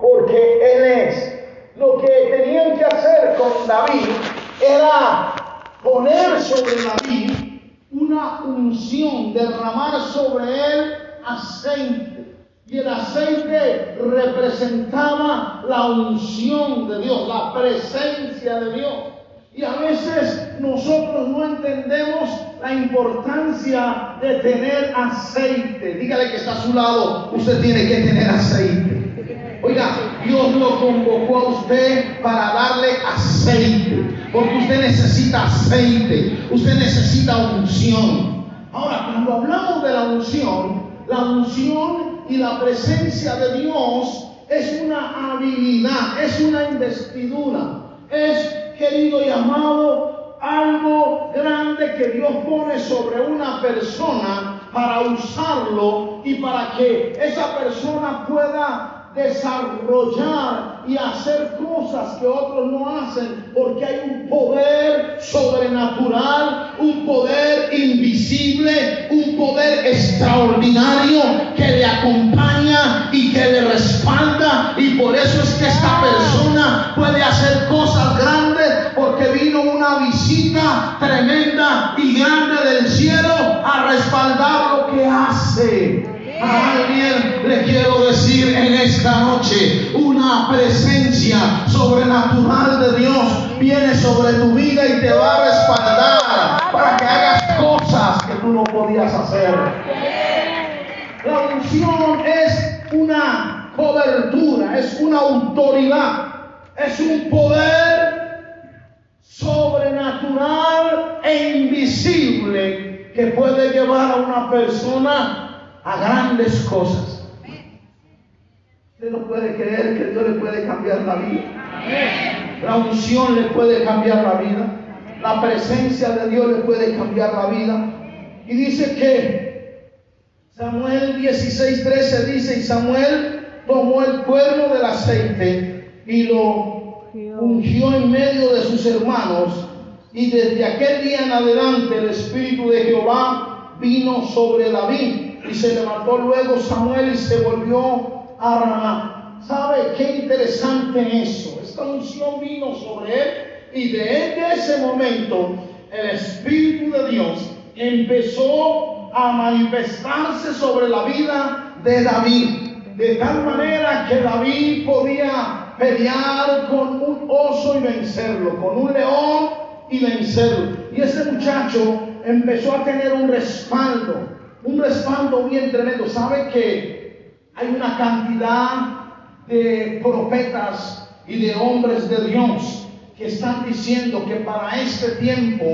porque Él es. Lo que tenían que hacer con David era poner sobre David una unción, derramar sobre él aceite. Y el aceite representaba la unción de Dios, la presencia de Dios. Y a veces nosotros no entendemos la importancia de tener aceite. Dígale que está a su lado, usted tiene que tener aceite. Oiga, Dios lo convocó a usted para darle aceite, porque usted necesita aceite, usted necesita unción. Ahora, cuando hablamos de la unción, la unción y la presencia de Dios es una habilidad, es una investidura, es querido y amado, algo grande que Dios pone sobre una persona para usarlo y para que esa persona pueda desarrollar y hacer cosas que otros no hacen, porque hay un poder sobrenatural, un poder invisible, un poder extraordinario que le acompaña y que le respalda. Y por eso es que esta persona puede hacer cosas grandes, porque vino una visita tremenda y grande del cielo a respaldar lo que hace. A alguien le quiero decir esta noche, una presencia sobrenatural de Dios viene sobre tu vida y te va a respaldar para que hagas cosas que tú no podías hacer. La unción es una cobertura, es una autoridad, es un poder sobrenatural e invisible que puede llevar a una persona a grandes cosas. Usted no puede creer que Dios le puede cambiar la vida. La unción le puede cambiar la vida. La presencia de Dios le puede cambiar la vida. Y dice que Samuel 16:13 dice, y Samuel tomó el cuerno del aceite y lo ungió en medio de sus hermanos. Y desde aquel día en adelante el Espíritu de Jehová vino sobre David y se levantó luego Samuel y se volvió a Ramá. ¿Sabe qué interesante eso? Esta unción vino sobre él y de ese momento el Espíritu de Dios empezó a manifestarse sobre la vida de David. De tal manera que David podía pelear con un oso y vencerlo, con un león y vencerlo. Y ese muchacho empezó a tener un respaldo un respaldo bien tremendo. ¿Sabe que hay una cantidad de profetas y de hombres de Dios que están diciendo que para este tiempo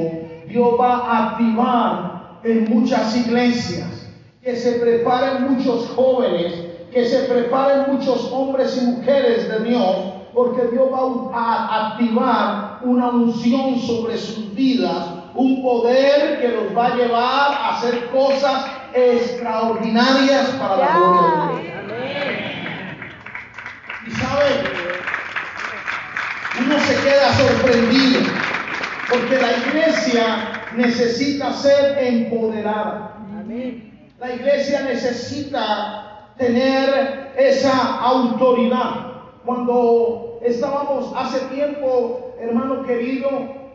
Dios va a activar en muchas iglesias, que se preparen muchos jóvenes, que se preparen muchos hombres y mujeres de Dios, porque Dios va a activar una unción sobre sus vidas, un poder que los va a llevar a hacer cosas extraordinarias para la gloria de Dios. Y sabe, uno se queda sorprendido porque la iglesia necesita ser empoderada. La iglesia necesita tener esa autoridad. Cuando estábamos hace tiempo, hermano querido,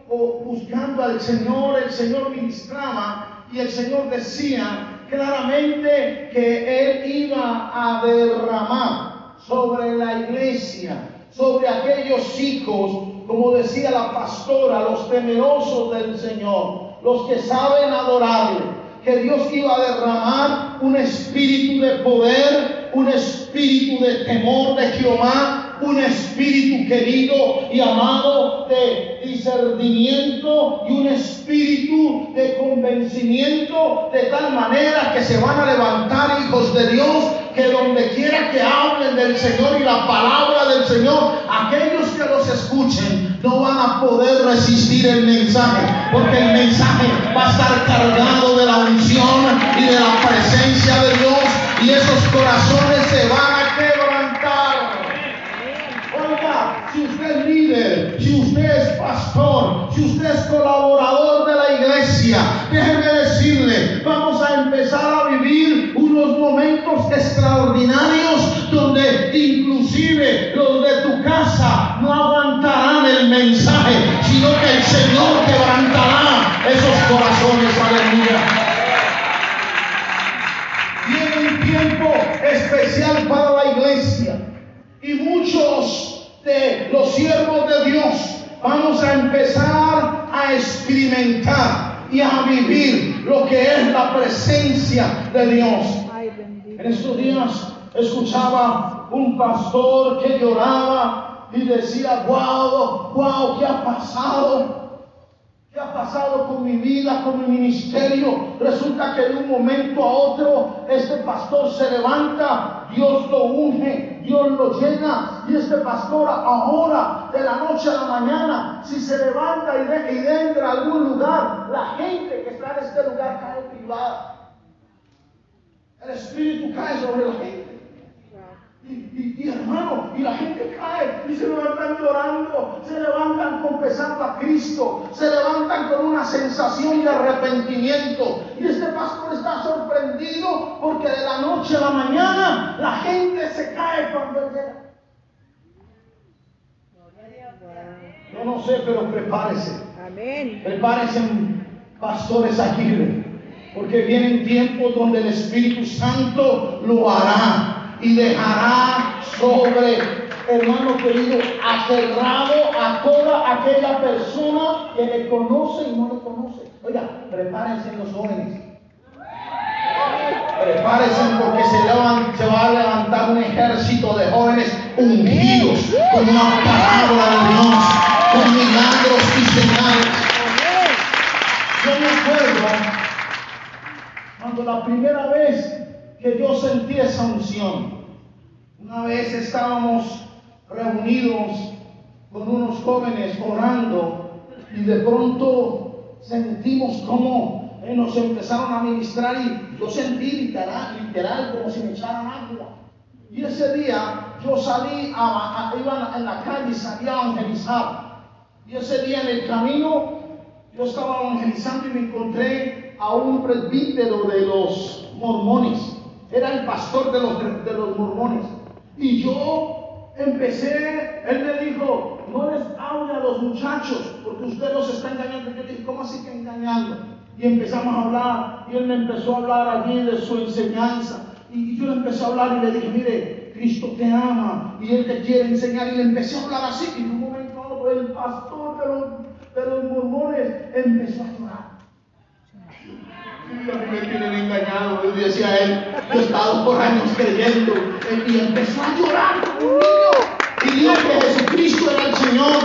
buscando al Señor, el Señor ministraba y el Señor decía, claramente que Él iba a derramar sobre la iglesia, sobre aquellos hijos, como decía la pastora, los temerosos del Señor, los que saben adorarle, que Dios iba a derramar un espíritu de poder, un espíritu de temor de Jehová, un espíritu querido y amado de discernimiento y un espíritu de convencimiento de tal manera que se van a levantar hijos de Dios que donde quiera que hablen del Señor y la palabra del Señor, aquellos que los escuchen no van a poder resistir el mensaje, porque el mensaje va a estar cargado de la unción y de la presencia de Dios y esos corazones se van a si usted es líder, si usted es pastor, si usted es colaborador de la iglesia, déjeme decirle, vamos a empezar a unos momentos extraordinarios donde inclusive los de tu casa no aguantarán el mensaje, sino que el Señor quebrantará esos corazones, aleluya. Viene un tiempo especial para la iglesia y muchos de los siervos de Dios vamos a empezar a experimentar y a vivir lo que es la presencia de Dios. En estos días escuchaba un pastor que lloraba y decía, wow, wow, ¿qué ha pasado? ¿Qué ha pasado con mi vida, con mi ministerio? Resulta que de un momento a otro este pastor se levanta, Dios lo unge, Dios lo llena y este pastor ahora, de la noche a la mañana, si se levanta y, de, y entra a algún lugar, la gente que está en este lugar cae privada. El Espíritu cae sobre la gente. Y, hermano, y la gente cae y se levantan llorando, se levantan confesando a Cristo, se levantan con una sensación de arrepentimiento. Y este pastor está sorprendido porque de la noche a la mañana la gente se cae cuando llega. Yo no sé, pero prepárese. Amén. Prepárese, pastores aquí, porque vienen tiempos donde el Espíritu Santo lo hará y dejará sobre, hermano querido, aferrado a toda aquella persona que le conoce y no le conoce. Oiga, prepárense los jóvenes. Prepárense porque se, se va a levantar un ejército de jóvenes ungidos con una palabra de Dios, con milagros y señales. Yo me acuerdo cuando la primera vez que yo sentí esa unción. Una vez estábamos reunidos con unos jóvenes orando y de pronto sentimos como eh, nos empezaron a ministrar y yo sentí literal, como si me echaran agua. Y ese día yo salí, a, iba en la calle y salí a evangelizar. Y ese día en el camino yo estaba evangelizando y me encontré a un presbítero de los mormones era el pastor de los, de los mormones. Y yo empecé, él me dijo, no les hable a los muchachos, porque usted los está engañando. Yo dije, ¿cómo así que engañando? Y empezamos a hablar, y él me empezó a hablar allí de su enseñanza. Y yo le empecé a hablar y le dije, mire, Cristo te ama y Él te quiere enseñar. Y le empecé a hablar así. Y en un momento el pastor de los, de los mormones empezó a llorar me tienen engañado, le decía él, yo he estado por años creyendo, y empezó a llorar y dijo que Jesucristo era el Señor,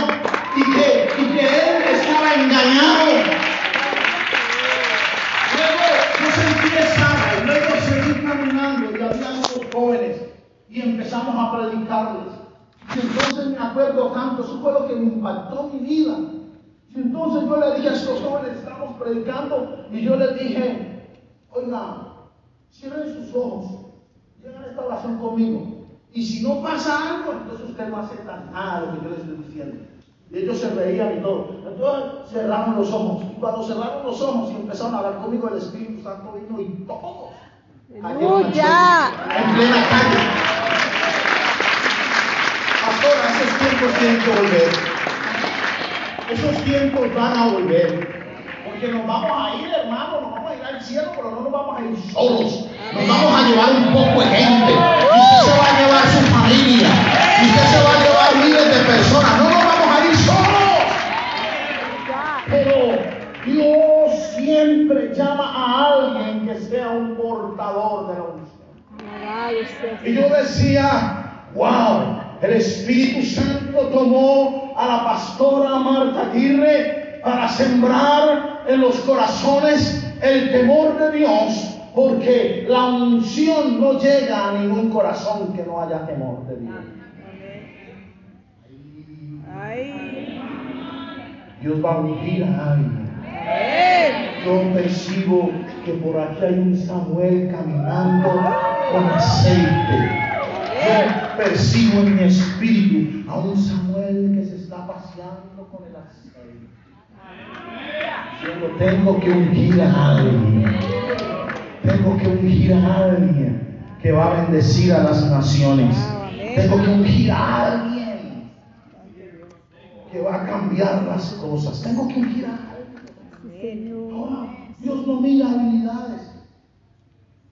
y que, y que él estaba engañado. Luego yo sentí esa, y luego seguí caminando, y había unos jóvenes, y empezamos a predicarles. Y entonces me acuerdo tanto, eso fue lo que me impactó mi vida entonces yo le dije a estos jóvenes, estamos predicando, y yo les dije, oiga, cierren sus ojos, llegan esta oración conmigo. Y si no pasa algo, entonces usted no acepta nada de lo que yo les estoy diciendo. Y ellos se reían y todo. Entonces cerramos los ojos. Y cuando cerraron los ojos y empezaron a hablar conmigo, el Espíritu Santo vino y todos. ¡Aleluya! En plena calle. Pastor, hace tiempo tienen que volver. Esos tiempos van a volver. Porque nos vamos a ir, hermano, nos vamos a ir al cielo, pero no nos vamos a ir solos. Nos vamos a llevar un poco de gente. Y usted se va a llevar su familia. Y usted se va a llevar miles de personas. No nos vamos a ir solos. Pero Dios siempre llama a alguien que sea un portador de la unción. Y yo decía, wow, el Espíritu Santo tomó a la pastora Marta Aguirre para sembrar en los corazones el temor de Dios, porque la unción no llega a ningún corazón que no haya temor de Dios. Dios va a ungir a alguien. Yo percibo que por aquí hay un Samuel caminando con aceite percibo en mi espíritu a un Samuel que se está paseando con el aceite. Tengo que ungir a alguien. Tengo que ungir a alguien que va a bendecir a las naciones. Tengo que ungir a alguien que va a cambiar las cosas. Tengo que ungir a alguien. Oh, Dios no mira habilidades.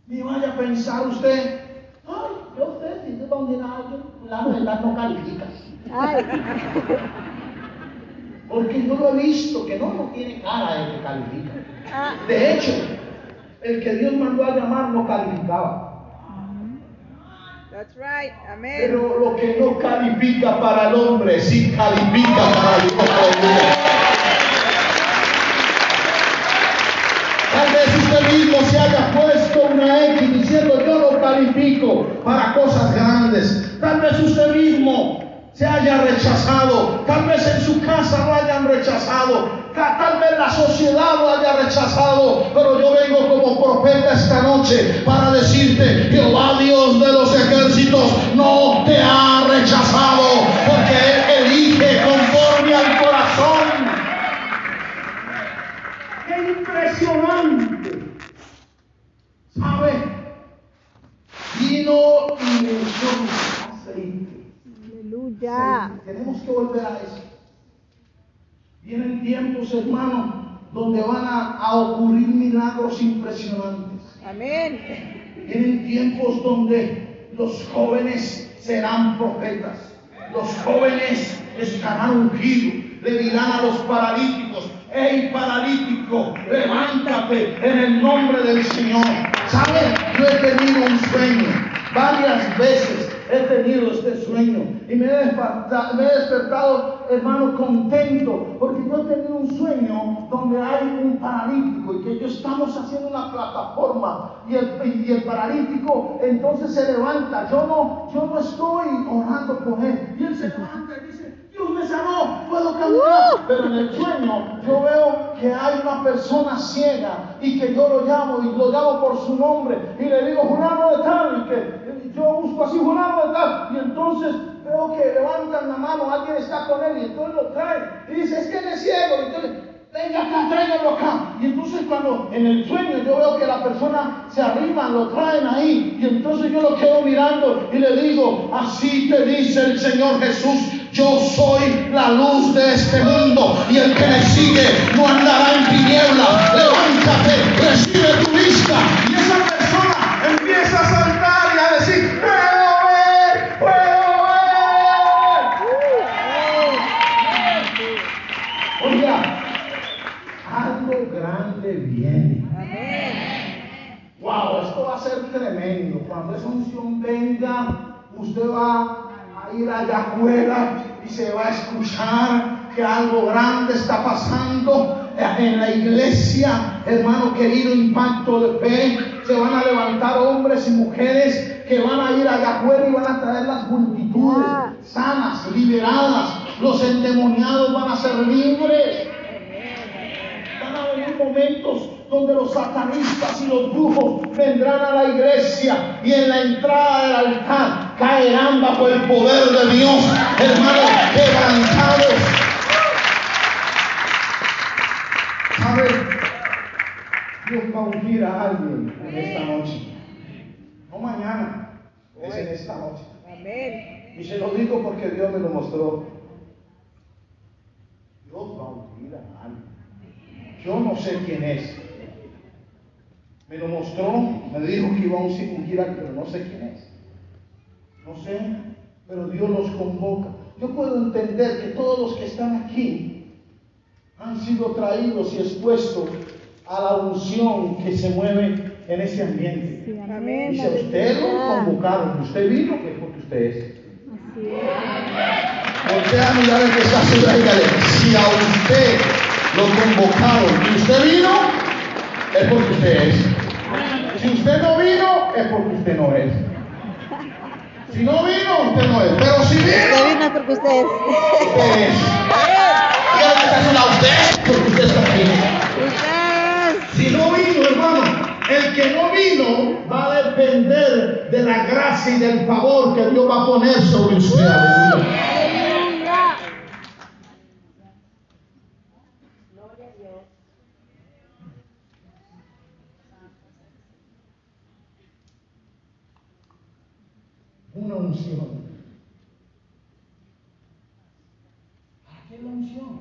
Ni vaya a pensar usted, ay, yo sé, si tú donde alguien, la verdad no califica. Porque yo lo he visto que no, no tiene cara de que califica. ah, De hecho, el que Dios mandó a llamar no calificaba. That's right. Amen. Pero lo que no califica para el hombre, sí califica para Dios. Tal vez usted mismo se haya puesto una X diciendo yo no califico para cosas grandes. Tal vez usted mismo se haya rechazado. Tal vez en su casa lo hayan rechazado. Ta- Tal vez la sociedad lo haya rechazado. Pero yo vengo como profeta esta noche para decirte, Jehová Dios de los ejércitos no te ha rechazado porque Él elige conforme al corazón. ¡Qué impresionante! ¿Sabe? Vino y. Tenemos que volver a eso. Vienen tiempos, hermano, donde van a, a ocurrir milagros impresionantes. Amén. Vienen tiempos donde los jóvenes serán profetas. Los jóvenes estarán ungidos. Le dirán a los paralíticos, hey paralítico, levántate en el nombre del Señor. ¿Sabe? Yo he tenido un sueño. Varias veces he tenido este sueño. Y me he despertado, me he despertado hermano, contento. Porque yo he tenido un sueño donde hay un paralítico y que yo estamos haciendo una plataforma. Y el, y el paralítico entonces se levanta. Yo no, yo no estoy orando por él. Y él se levanta y dice, Dios me sanó, puedo caminar. Pero en el sueño yo veo que hay una persona ciega y que yo lo llamo y lo llamo por su nombre y le digo, fulano de tal, y que yo busco así, fulano tal. Y entonces veo que levantan la mano, alguien está con él y entonces lo trae y dice, es que es ciego. Entonces, venga acá, tráiganlo acá. Y entonces cuando en el sueño yo veo que la persona se arrima, lo traen ahí. Y entonces yo lo quedo mirando y le digo, así te dice el Señor Jesús, yo soy la luz de este mundo y el que me sigue no andará en tinieblas. Levántate, recibe tu vista. Y esa persona empieza a saltar usted va a ir allá afuera y se va a escuchar que algo grande está pasando en la iglesia, hermano querido, impacto de fe. Se van a levantar hombres y mujeres que van a ir allá afuera y van a traer las multitudes sanas, liberadas. Los endemoniados van a ser libres. Van a venir momentos donde los satanistas y los brujos vendrán a la iglesia y en la entrada del altar caerán bajo el poder de Dios, hermanos, quebrantados. ¿Sabe? Dios va a ungir a alguien en esta noche. No mañana, es en esta noche. Amén. Y se lo digo porque Dios me lo mostró. Dios va a ungir a alguien. Yo no sé quién es. Me lo mostró, me dijo que iba a a alguien, pero no sé quién es. No sé, pero Dios los convoca. Yo puedo entender que todos los que están aquí han sido traídos y expuestos a la unción que se mueve en ese ambiente. Sí, Amén. amén. Y si a usted lo convocaron, y usted vino, que es porque usted es. Así es. Voltea a mirar el que está y si a usted lo convocaron y usted vino, es porque usted es. Si usted no vino, es porque usted no es. Si no vino, usted no es. Pero si vino, vino porque usted es. usted es. A usted porque usted está aquí. Usted. Si no vino, hermano, el que no vino va a depender de la gracia y del favor que Dios va a poner sobre usted. una unción. ¿Para qué la unción?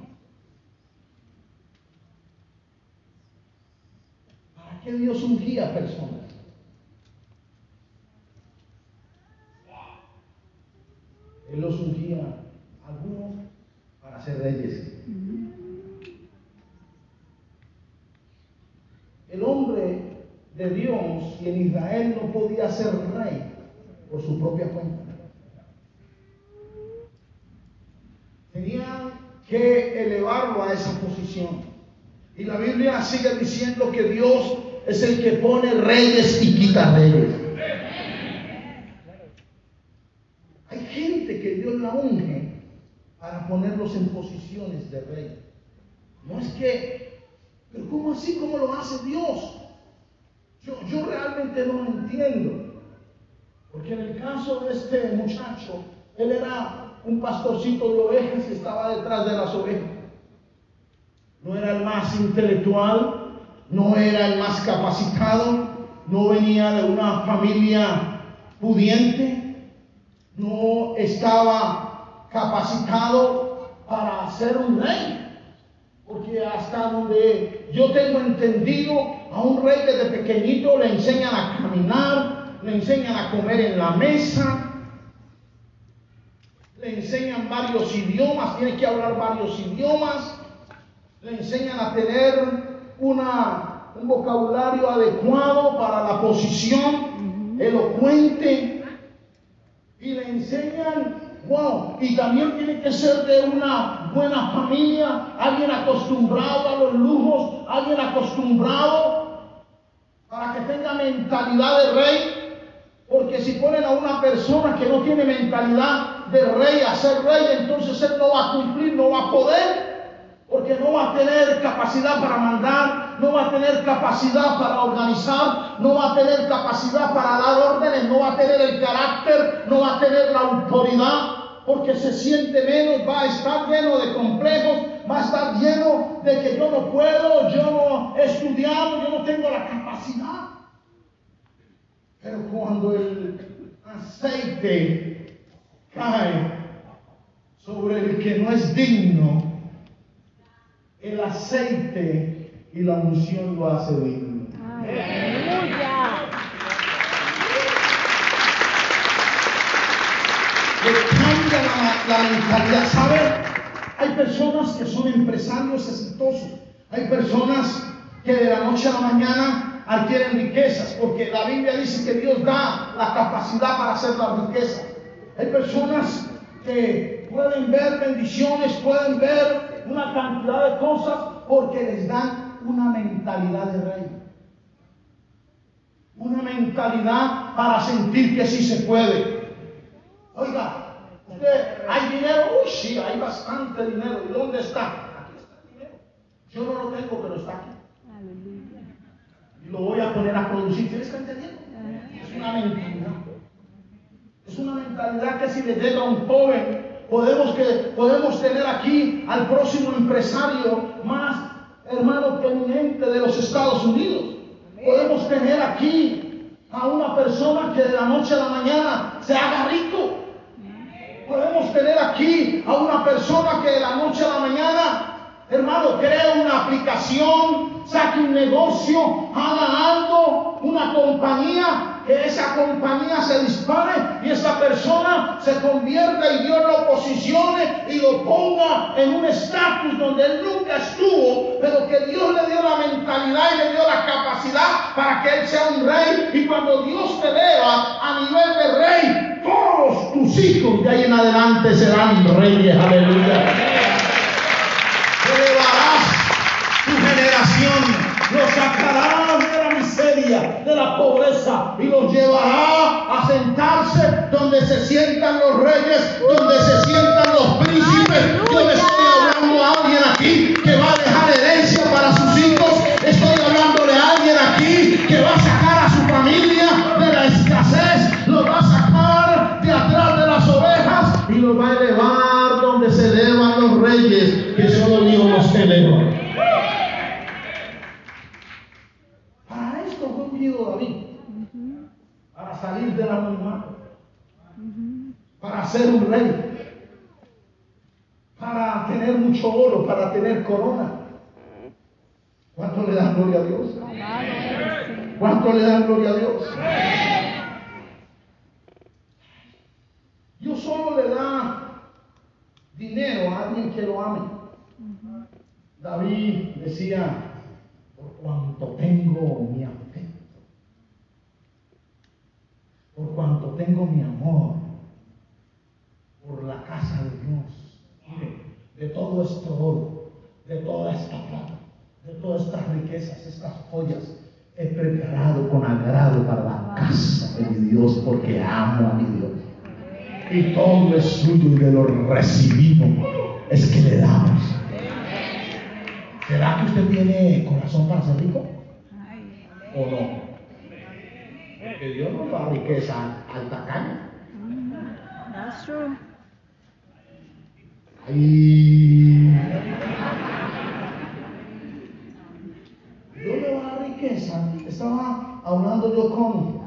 ¿Para qué Dios ungía a personas? Él los ungía a algunos para ser reyes. El hombre de Dios y en Israel no podía ser rey por su propia cuenta. Tenían que elevarlo a esa posición. Y la Biblia sigue diciendo que Dios es el que pone reyes y quita reyes. Hay gente que Dios la unge para ponerlos en posiciones de rey. No es que, pero ¿cómo así? ¿Cómo lo hace Dios? Yo, yo realmente no lo entiendo. Porque en el caso de este muchacho, él era un pastorcito de ovejas y estaba detrás de las ovejas. No era el más intelectual, no era el más capacitado, no venía de una familia pudiente, no estaba capacitado para ser un rey. Porque hasta donde yo tengo entendido, a un rey desde pequeñito le enseñan a caminar, le enseñan a comer en la mesa, le enseñan varios idiomas, tiene que hablar varios idiomas, le enseñan a tener una, un vocabulario adecuado para la posición, elocuente, y le enseñan, wow, y también tiene que ser de una buena familia, alguien acostumbrado a los lujos, alguien acostumbrado para que tenga mentalidad de rey, porque si ponen a una persona que no tiene mentalidad de rey a ser rey, entonces él no va a cumplir, no va a poder, porque no va a tener capacidad para mandar, no va a tener capacidad para organizar, no va a tener capacidad para dar órdenes, no va a tener el carácter, no va a tener la autoridad, porque se siente menos, va a estar lleno de complejos, va a estar lleno de que yo no puedo, yo no he estudiado, yo no tengo la capacidad. Pero cuando el aceite cae sobre el que no es digno, el aceite y la unción lo hace digno. Aleluya. Le cambia la, la mentalidad. ¿Sabe? Hay personas que son empresarios exitosos. Hay personas que de la noche a la mañana adquieren riquezas, porque la Biblia dice que Dios da la capacidad para hacer la riqueza. Hay personas que pueden ver bendiciones, pueden ver una cantidad de cosas porque les dan una mentalidad de rey. Una mentalidad para sentir que sí se puede. Oiga, usted, ¿hay dinero? Uy, sí, hay bastante dinero. ¿Y dónde está? Aquí está el dinero. Yo no lo tengo, pero está aquí. Aleluya. Lo voy a poner a producir. ¿Tienes que entendiendo? Es una mentalidad. Es una mentalidad que si le llega a un joven, podemos, que, podemos tener aquí al próximo empresario más hermano prominente de los Estados Unidos. Podemos tener aquí a una persona que de la noche a la mañana se haga rico. Podemos tener aquí a una persona que de la noche a la mañana, hermano, crea una aplicación, saque un negocio, haga algo, una compañía, que esa compañía se dispare y esa persona se convierta y Dios lo posicione y lo ponga en un estatus donde él nunca estuvo, pero que Dios le dio la mentalidad y le dio la capacidad para que él sea un rey. Y cuando Dios te eleva a nivel de rey, todos tus hijos de ahí en adelante serán reyes. Aleluya. De la pobreza y los llevará a sentarse donde se sientan los reyes, donde se sientan los príncipes. Yo le para ser un rey, para tener mucho oro, para tener corona. ¿Cuánto le dan gloria a Dios? ¿Cuánto le dan gloria a Dios? Dios solo le da dinero a alguien que lo ame. David decía, por cuanto tengo mi afecto, por cuanto tengo mi amor, por la casa de Dios, mire, de todo este oro, de toda esta plata, de todas estas riquezas, estas joyas, he preparado con agrado para la casa de mi Dios, porque amo a mi Dios. Y todo es suyo y de lo recibido es que le damos. ¿Será que usted tiene corazón para ser rico? ¿O no? Porque Dios no da riqueza al tacaño. That's true. Dios le va a dar riqueza. Estaba hablando yo con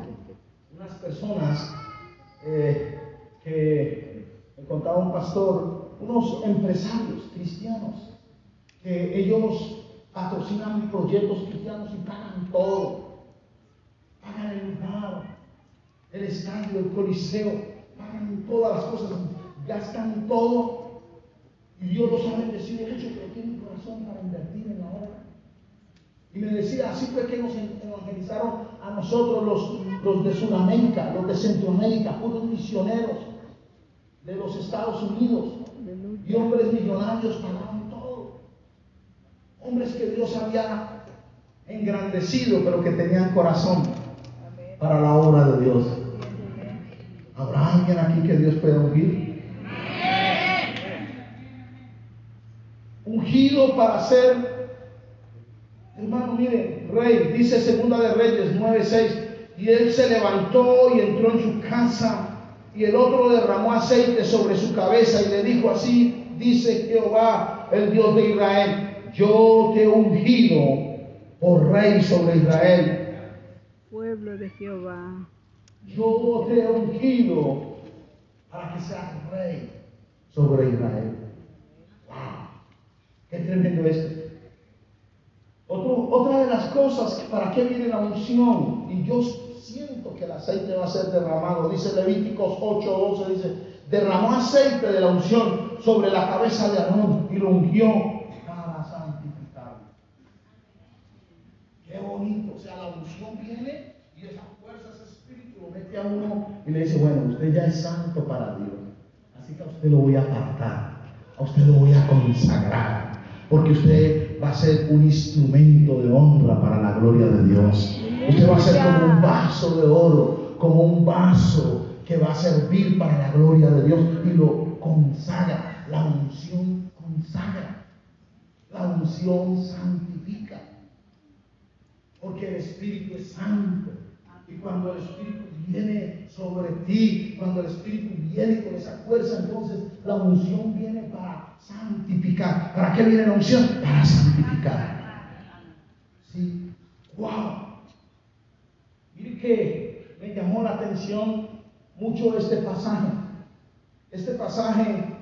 unas personas eh, que me contaba un pastor, unos empresarios cristianos, que ellos patrocinan proyectos cristianos y pagan todo. Pagan el lugar, el estadio, el coliseo, pagan todas las cosas, gastan todo. Y Dios lo sabe decir mucho, pero tienen corazón para invertir en la obra. Y me decía, así fue que nos evangelizaron a nosotros los, los de Sudamérica, los de Centroamérica, puros misioneros de los Estados Unidos. Y hombres millonarios pagaban todo. Hombres que Dios había engrandecido, pero que tenían corazón para la obra de Dios. ¿Habrá alguien aquí que Dios pueda ungir? Ungido para ser, hermano, mire, rey, dice Segunda de Reyes 9:6, y él se levantó y entró en su casa, y el otro derramó aceite sobre su cabeza y le dijo así, dice Jehová, el Dios de Israel, yo te he ungido por rey sobre Israel. Pueblo de Jehová. Yo te he ungido para que seas rey sobre Israel. ¡Qué tremendo esto! Otro- otra de las cosas, ¿para qué viene la unción? Y yo siento que el aceite va a ser derramado. Dice Levíticos 8:12, dice, derramó aceite de la unción sobre la cabeza de Aarón y lo ungió para santificarlo. Qué bonito, o sea, la unción viene y esa fuerza, ese espíritu lo mete a uno y le dice, bueno, usted ya es santo para Dios, así que a usted lo voy a apartar, a usted lo voy a consagrar, porque usted va a ser un instrumento de honra para la gloria de Dios. Usted va a ser como un vaso de oro, como un vaso que va a servir para la gloria de Dios y lo consagra. La unción consagra, la unción santifica. Porque el Espíritu es santo. Y cuando el Espíritu viene sobre ti, cuando el Espíritu viene con esa fuerza, entonces la unción viene para santificar. ¿Para qué viene la unción? Para santificar. Sí. ¡Wow! Mire que me llamó la atención mucho este pasaje. Este pasaje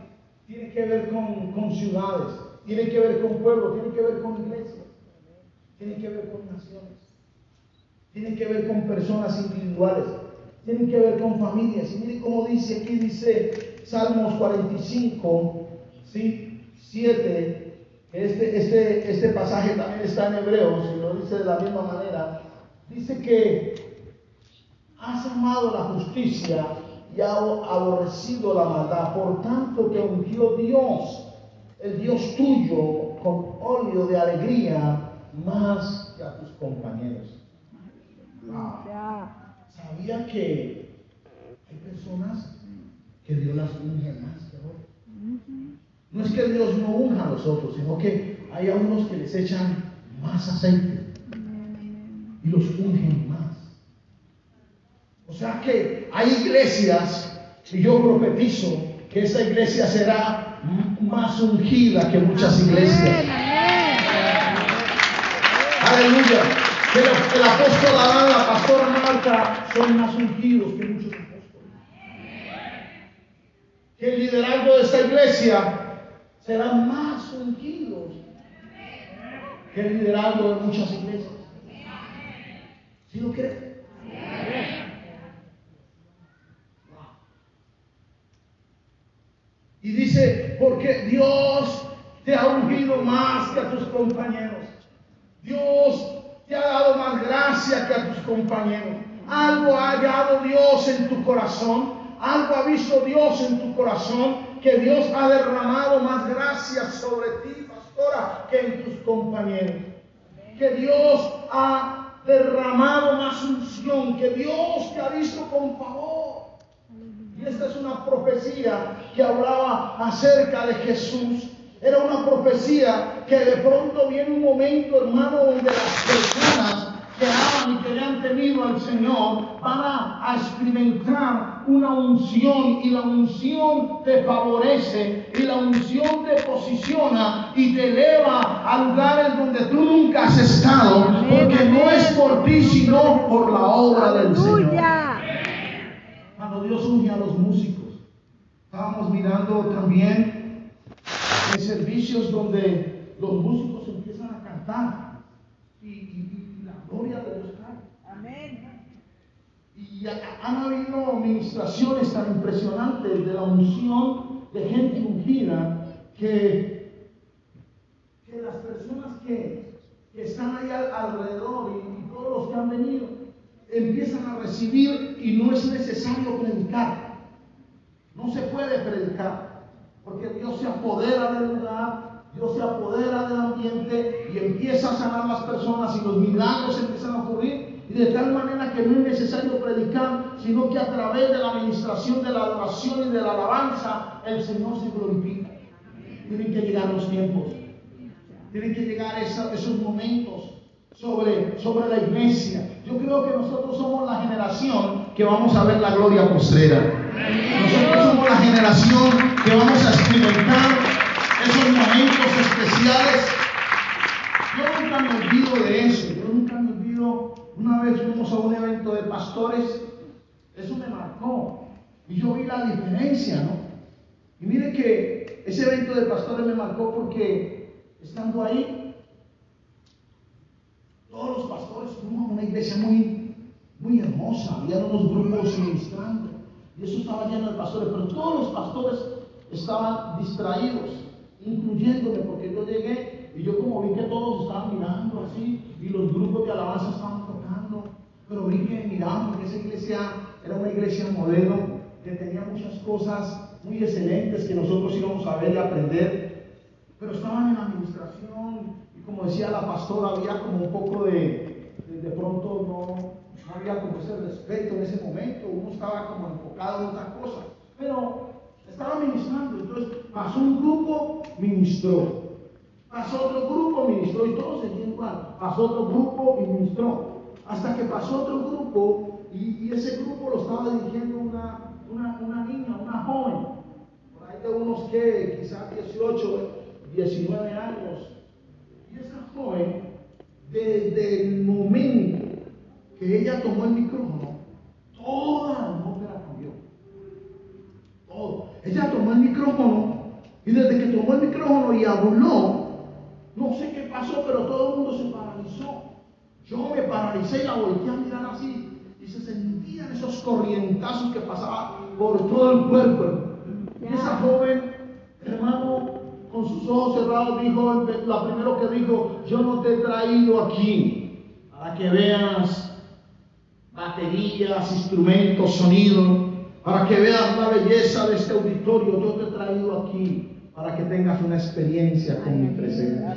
tiene que ver con, con ciudades, tiene que ver con pueblos, tiene que ver con iglesias, tiene que ver con naciones, tiene que ver con personas individuales, tiene que ver con familias. Y mire cómo dice aquí, dice Salmos 45, ¿sí? 7, este, este, este pasaje también está en Hebreos y lo dice de la misma manera. Dice que has amado la justicia y has aborrecido la maldad, por tanto te ungió Dios, el Dios tuyo, con óleo de alegría más que a tus compañeros. Wow. ¿Sabía que hay personas que Dios las unge más? No es que Dios no unja a los otros, sino que hay a unos que les echan más aceite y los ungen más. O sea que hay iglesias, y yo profetizo que esta iglesia será más ungida que muchas iglesias. Aleluya. Que el, el apóstol Adán, la pastora Marta son más ungidos que muchos apóstoles. Que el liderazgo de esta iglesia será más ungidos que es liderazgo de muchas iglesias. ¿Sí lo cree? Y dice, porque Dios te ha ungido más que a tus compañeros. Dios te ha dado más gracia que a tus compañeros. Algo ha hallado Dios en tu corazón. Algo ha visto Dios en tu corazón. Que Dios ha derramado más gracia sobre ti, pastora, que en tus compañeros. Que Dios ha derramado más unción. Que Dios te ha visto con favor. Y esta es una profecía que hablaba acerca de Jesús. Era una profecía que de pronto viene un momento, hermano, donde las personas que aman y que le han temido al Señor van a, experimentar una unción y la unción te favorece y la unción te posiciona y te eleva a lugares donde tú nunca has estado porque no es por ti sino por la obra del Señor. Cuando Dios unge a los músicos, estábamos mirando también en servicios donde los músicos empiezan a cantar y, y- y la gloria de Dios cae. Amén. Y ha- han habido administraciones tan impresionantes de la unción de gente ungida que, que las personas que, que están ahí al- alrededor y, y todos los que han venido empiezan a recibir y no es necesario predicar. No se puede predicar porque Dios se apodera del lugar, Dios se apodera del ambiente y empieza a sanar las personas y los milagros empiezan a ocurrir. Y de tal manera que no es necesario predicar, sino que a través de la administración de la adoración y de la alabanza, el Señor se glorifica. Tienen que llegar los tiempos, tienen que llegar esos momentos sobre, sobre la iglesia. Yo creo que nosotros somos la generación que vamos a ver la gloria postrera. Nosotros somos la generación que vamos a experimentar esos momentos especiales. Yo nunca me olvido de eso. Yo nunca me olvido. Una vez fuimos a un evento de pastores. Eso me marcó. Y yo vi la diferencia, ¿no? Y mire que ese evento de pastores me marcó porque estando ahí, todos los pastores fuimos a una iglesia muy, muy hermosa. Había unos grupos ministrando. Y eso estaba lleno de pastores. Pero todos los pastores estaban distraídos, incluyéndome, porque yo llegué y yo como vi que todos estaban mirando así, y los grupos de alabanza estaban tocando, pero vi que miraban, porque esa iglesia era una iglesia modelo, que tenía muchas cosas muy excelentes que nosotros íbamos a ver y aprender, pero estaban en la administración, y como decía la pastora, había como un poco de, de, pronto no, no había como ese respeto en ese momento, uno estaba como enfocado en otra cosa, pero estaba ministrando, entonces pasó un grupo, ministró, pasó otro grupo, ministró, y todos seguían igual, pasó otro grupo y ministró, hasta que pasó otro grupo, y, ese grupo lo estaba dirigiendo una, una, una niña, una joven, por ahí de unos que quizás 18, 19 años, y esa joven, desde el momento que ella tomó el micrófono, toda la atmósfera cambió. Todo. Ella tomó el micrófono y desde que tomó el micrófono y habló, no sé qué pasó, pero todo el mundo se paralizó. Yo me paralicé y la volteé a mirar así y se sentían esos corrientazos que pasaban por todo el cuerpo. Y esa joven, hermano, con sus ojos cerrados, dijo, la primero que dijo, yo no te he traído aquí para que veas baterías, instrumentos, sonido, para que veas la belleza de este auditorio. Yo te he traído aquí para que tengas una experiencia con mi presencia.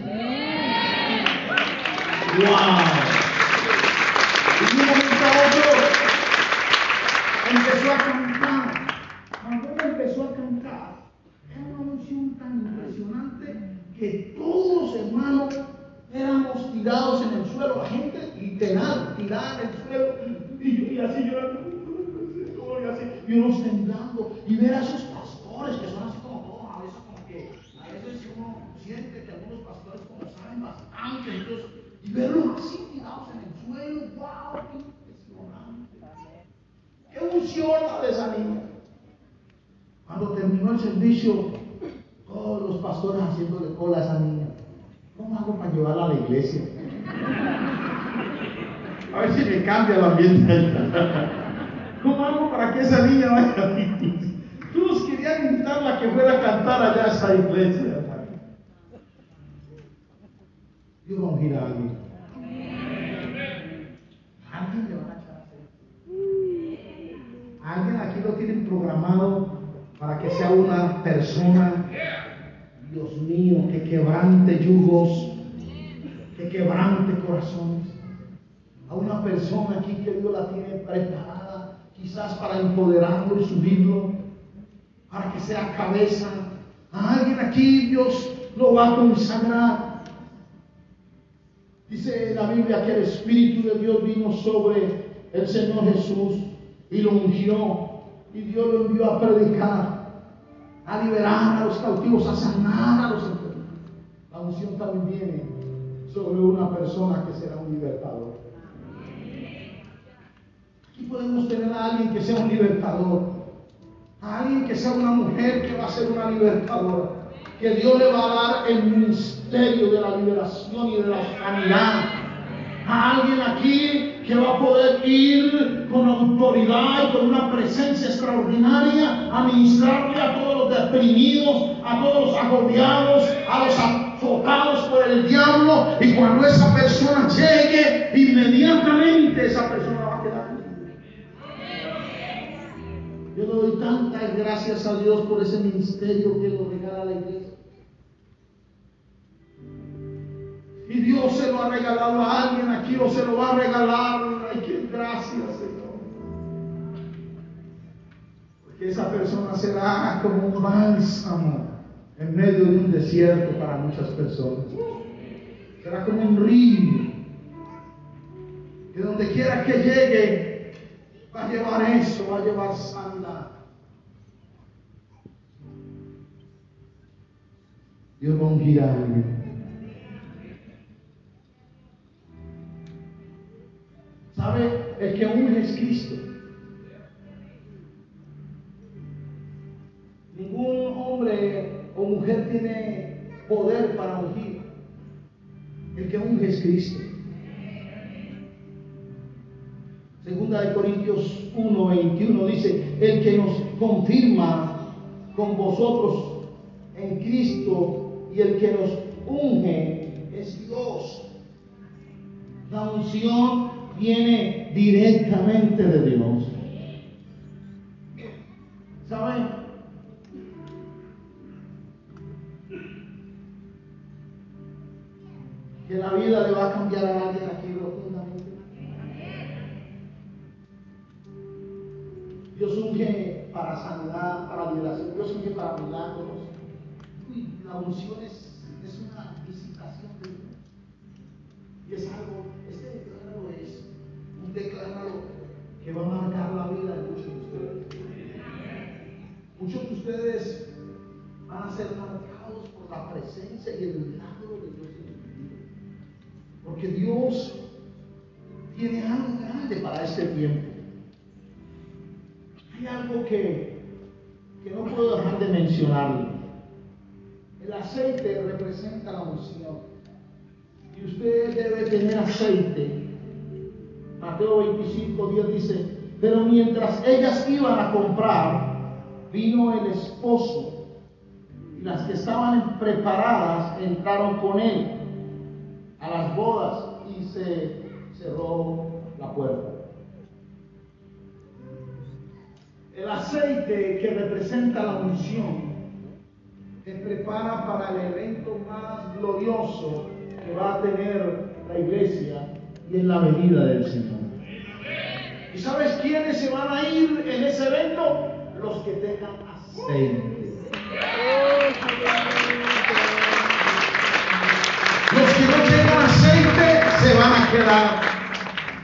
¡Wow! Y de un momento a otro empezó a cantar. Cuando ella empezó a cantar, era una unción tan impresionante que todos, hermanos, éramos tirados en el suelo, la gente literal, tirada en el suelo, y yo y así llorando, y así, y unos temblando, y ver a esos pastores que son así como todos, a veces como que, a veces uno siente que algunos pastores como saben bastante, entonces, y verlos así tirados en el suelo, wow, qué impresionante. Qué unción de esa niña. Cuando terminó el servicio, todos los pastores haciéndole cola a esa niña. ¿cómo hago para llevarla a la iglesia? A ver si me cambia el ambiente. ¿Cómo hago para que esa niña vaya a la? Todos querían invitarla a que fuera a cantar allá a esa iglesia. Dios va a ungir a alguien. Alguien le va a echar aceite. Alguien aquí lo tienen programado para que sea una persona, Dios mío, que quebrante yugos, que quebrante corazones. A una persona aquí que Dios la tiene preparada, quizás para empoderarlo y subirlo, para que sea cabeza. A alguien aquí Dios lo va a consagrar. Dice la Biblia que el Espíritu de Dios vino sobre el Señor Jesús y lo ungió. Y Dios lo envió a predicar, a liberar a los cautivos, a sanar a los enfermos. La unción también viene sobre una persona que será un libertador. Aquí podemos tener a alguien que sea un libertador, a alguien que sea una mujer que va a ser una libertadora, que Dios le va a dar el ministerio de la liberación y de la sanidad. A alguien aquí que va a poder ir con autoridad y con una presencia extraordinaria a ministrarle a todos los deprimidos, a todos los agobiados, a los azotados por el diablo. Y cuando esa persona llegue, inmediatamente esa persona le doy tantas gracias a Dios por ese ministerio que lo regala la iglesia. Y Dios se lo ha regalado a alguien aquí o se lo va a regalar. Ay, qué gracias, Señor. Porque esa persona será como un bálsamo en medio de un desierto para muchas personas. Será como un río. Que donde quiera que llegue, va a llevar eso, va a llevar sanidad. Dios va a ungir a. ¿Sabe? El que unge es Cristo. Ningún hombre o mujer tiene poder para ungir. El que unge es Cristo. De Corintios 1, 21 dice, el que nos confirma con vosotros en Cristo y el que nos unge es Dios. La unción viene directamente de Dios. Que va a marcar la vida de muchos de ustedes. Muchos de ustedes van a ser marcados por la presencia y el milagro de Dios en su vida. Porque Dios tiene algo grande para este tiempo. Hay algo que, que no puedo dejar de mencionarle. El aceite representa la unción. Y usted debe tener aceite. Mateo 25, 10 dice, pero mientras ellas iban a comprar, vino el esposo. Y las que estaban preparadas entraron con él a las bodas y se cerró la puerta. El aceite que representa la unción te prepara para el evento más glorioso que va a tener la iglesia y es la venida del Señor. ¿Y sabes quiénes se van a ir en ese evento? Los que tengan aceite. Los que no tengan aceite se van a quedar.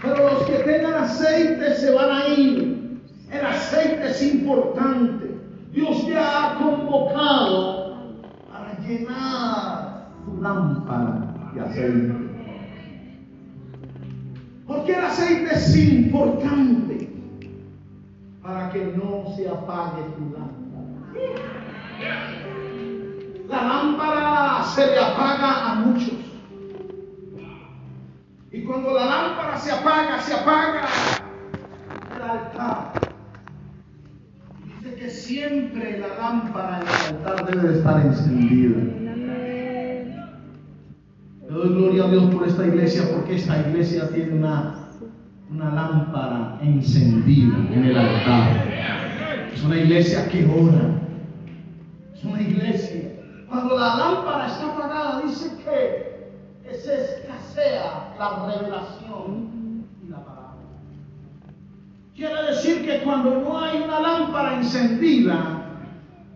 Pero los que tengan aceite se van a ir. El aceite es importante. Dios te ha convocado para llenar tu lámpara de aceite. Aceite es importante para que no se apague tu lámpara. La lámpara se le apaga a muchos. cuando la lámpara se apaga, se apaga el altar. Dice que siempre la lámpara en el altar debe de estar encendida. Le doy gloria a Dios por esta iglesia porque esta iglesia tiene una, una lámpara encendida en el altar. Es una iglesia que ora. Es una iglesia. Cuando la lámpara está apagada, dice que, se escasea la revelación y la palabra. Quiere decir que cuando no hay una lámpara encendida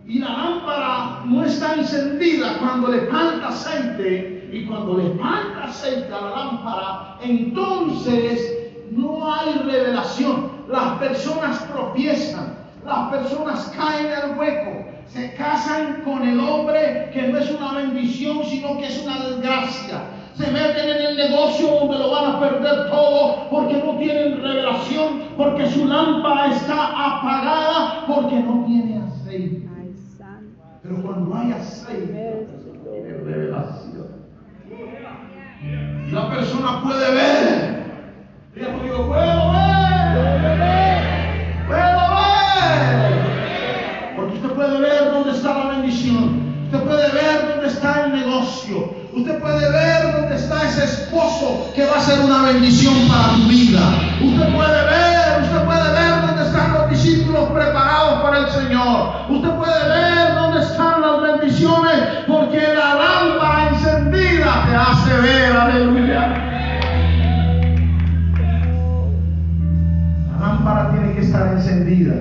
y la lámpara no está encendida, cuando le falta aceite y cuando le falta aceite a la lámpara, entonces no hay revelación. Las personas tropiezan, las personas caen al hueco, se casan con el hombre que no es una bendición, sino que es una desgracia. Se meten en el negocio donde lo van a perder todo porque no tienen revelación, porque su lámpara está apagada, porque no tiene aceite. Pero cuando hay aceite, hay revelación. La persona puede ver. Usted puede ver dónde está ese esposo que va a ser una bendición para tu vida. Usted puede ver, usted puede ver dónde están los discípulos preparados para el Señor. Usted puede ver dónde están las bendiciones porque la lámpara encendida te hace ver, aleluya. La lámpara tiene que estar encendida.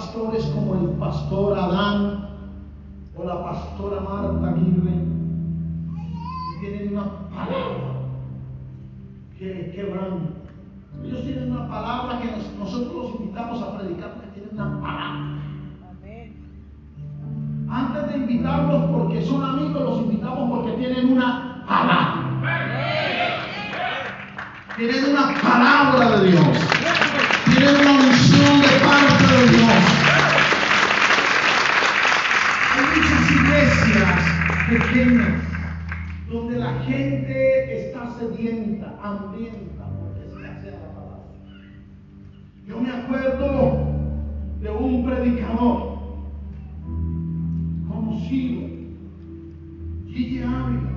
Pastores como el pastor Adán o la pastora Marta Aguirre, tienen una palabra que. Ellos tienen una palabra que nos- nosotros los invitamos a predicar porque tienen una palabra. Antes de invitarlos porque son amigos, los invitamos porque tienen una palabra. Tienen una palabra de Dios. Tienen una unción sedienta, hambrienta, porque escasea la palabra. Yo me acuerdo de un predicador conocido, Gigi Ávila,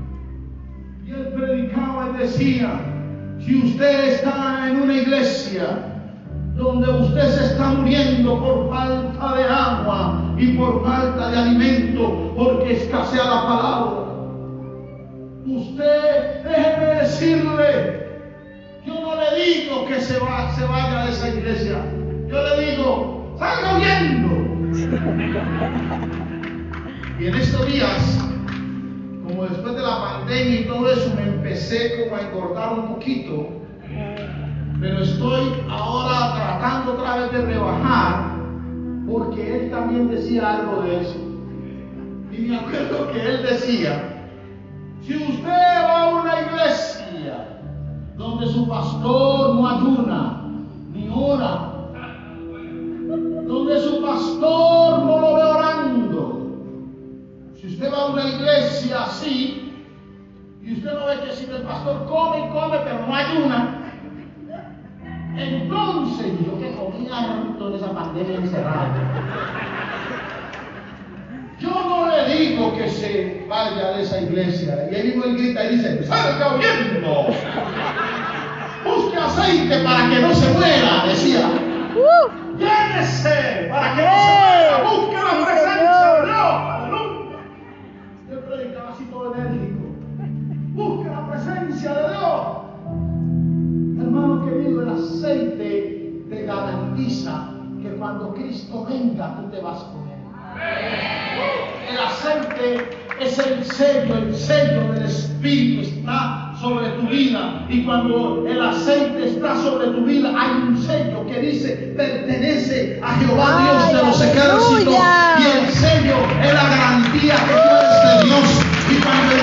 y él predicaba y decía, si usted está en una iglesia donde usted se está muriendo por falta de agua y por falta de alimento, porque escasea la palabra, usted déjeme decirle, yo no le digo que se, va, se vaya de esa iglesia, yo le digo, salga huyendo. Y en estos días, como después de la pandemia y todo eso, me empecé como a engordar un poquito, pero estoy ahora tratando otra vez de rebajar, porque él también decía algo de eso. Y me acuerdo que él decía, si usted va a una iglesia donde su pastor no ayuna ni ora, donde su pastor no lo ve orando, si usted va a una iglesia así y usted no ve que si el pastor come y come pero no ayuna, entonces yo que harto en esa pandemia encerrada. Que se vaya de esa iglesia. Y ahí mismo él grita y dice, salga huyendo. Busque aceite para que no se muera, decía. ¡Uh! Llénese para que no se muera. Busque la presencia de Dios. Aleluya. Él predicaba así todo enérgico. Busque la presencia de Dios. Hermano querido, el aceite te garantiza que cuando Cristo venga tú te vas con él. El aceite es el sello, el sello del Espíritu está sobre tu vida. Y cuando el aceite está sobre tu vida, hay un sello que dice, pertenece a Jehová Dios de los ¡Ay, ejércitos. Y el sello es la garantía que tú eres de Dios. Y cuando el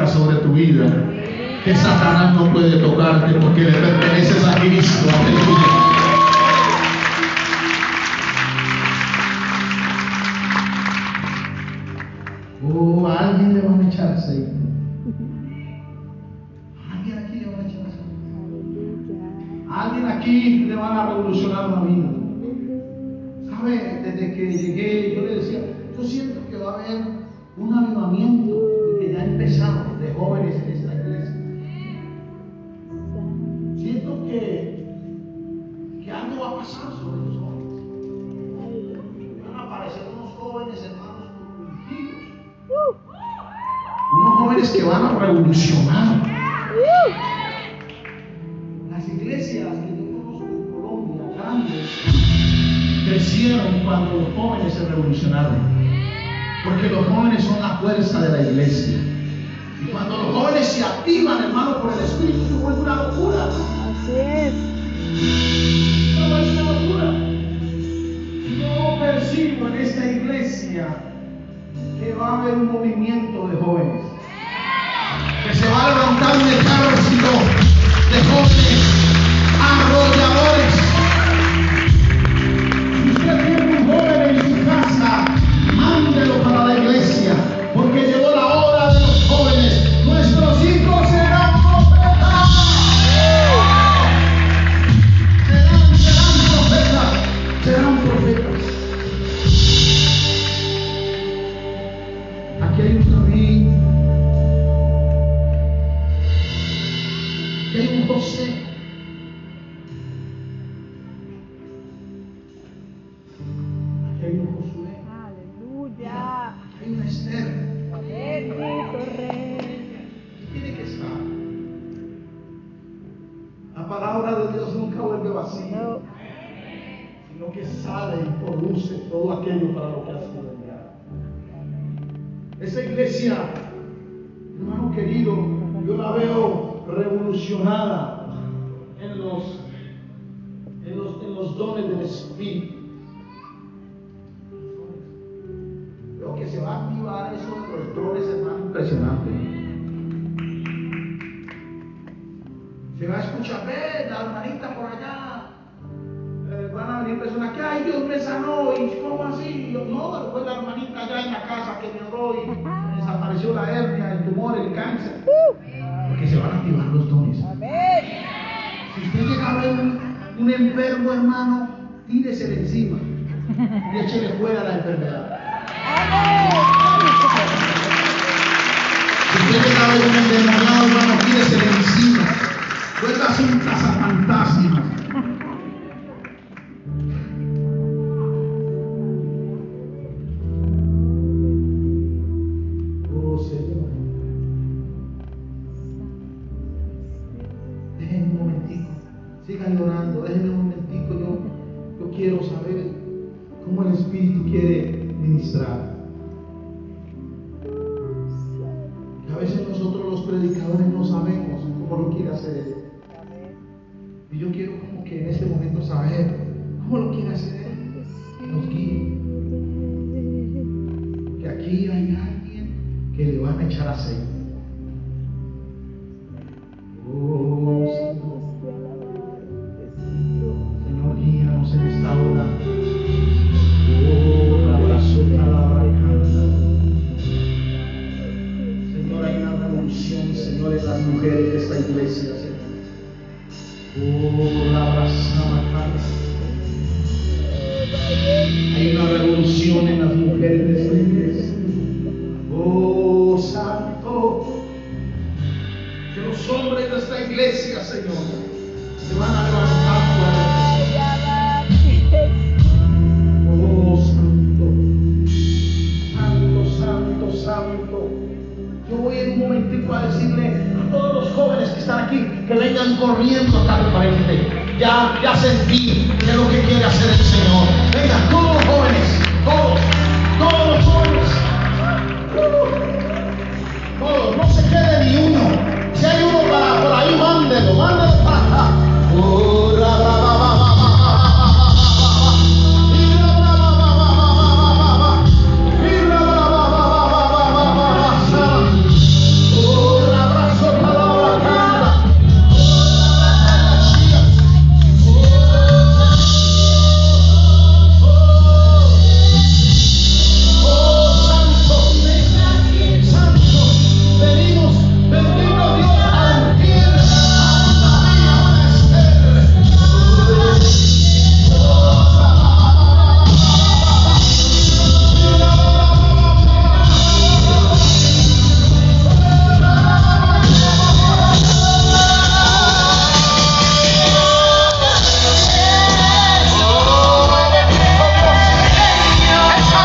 marca sobre tu vida que Satanás no puede tocarte porque le perteneces a Cristo. Aleluya. condicionada activar los dones. Si usted llega a ver un, un enfermo, hermano, tíresele encima y échele fuera la enfermedad. Si usted llega a ver un endemoniado, hermano, tíresele encima. Vuelvas un cazafantasmas. iglesia, Señor, se van a levantar Oh, Santo, Santo, Santo, Santo. Yo voy en un momentito a decirle a todos los jóvenes que están aquí que vengan corriendo acá al frente. Ya, ya sentí que es lo que quiere hacer el Señor.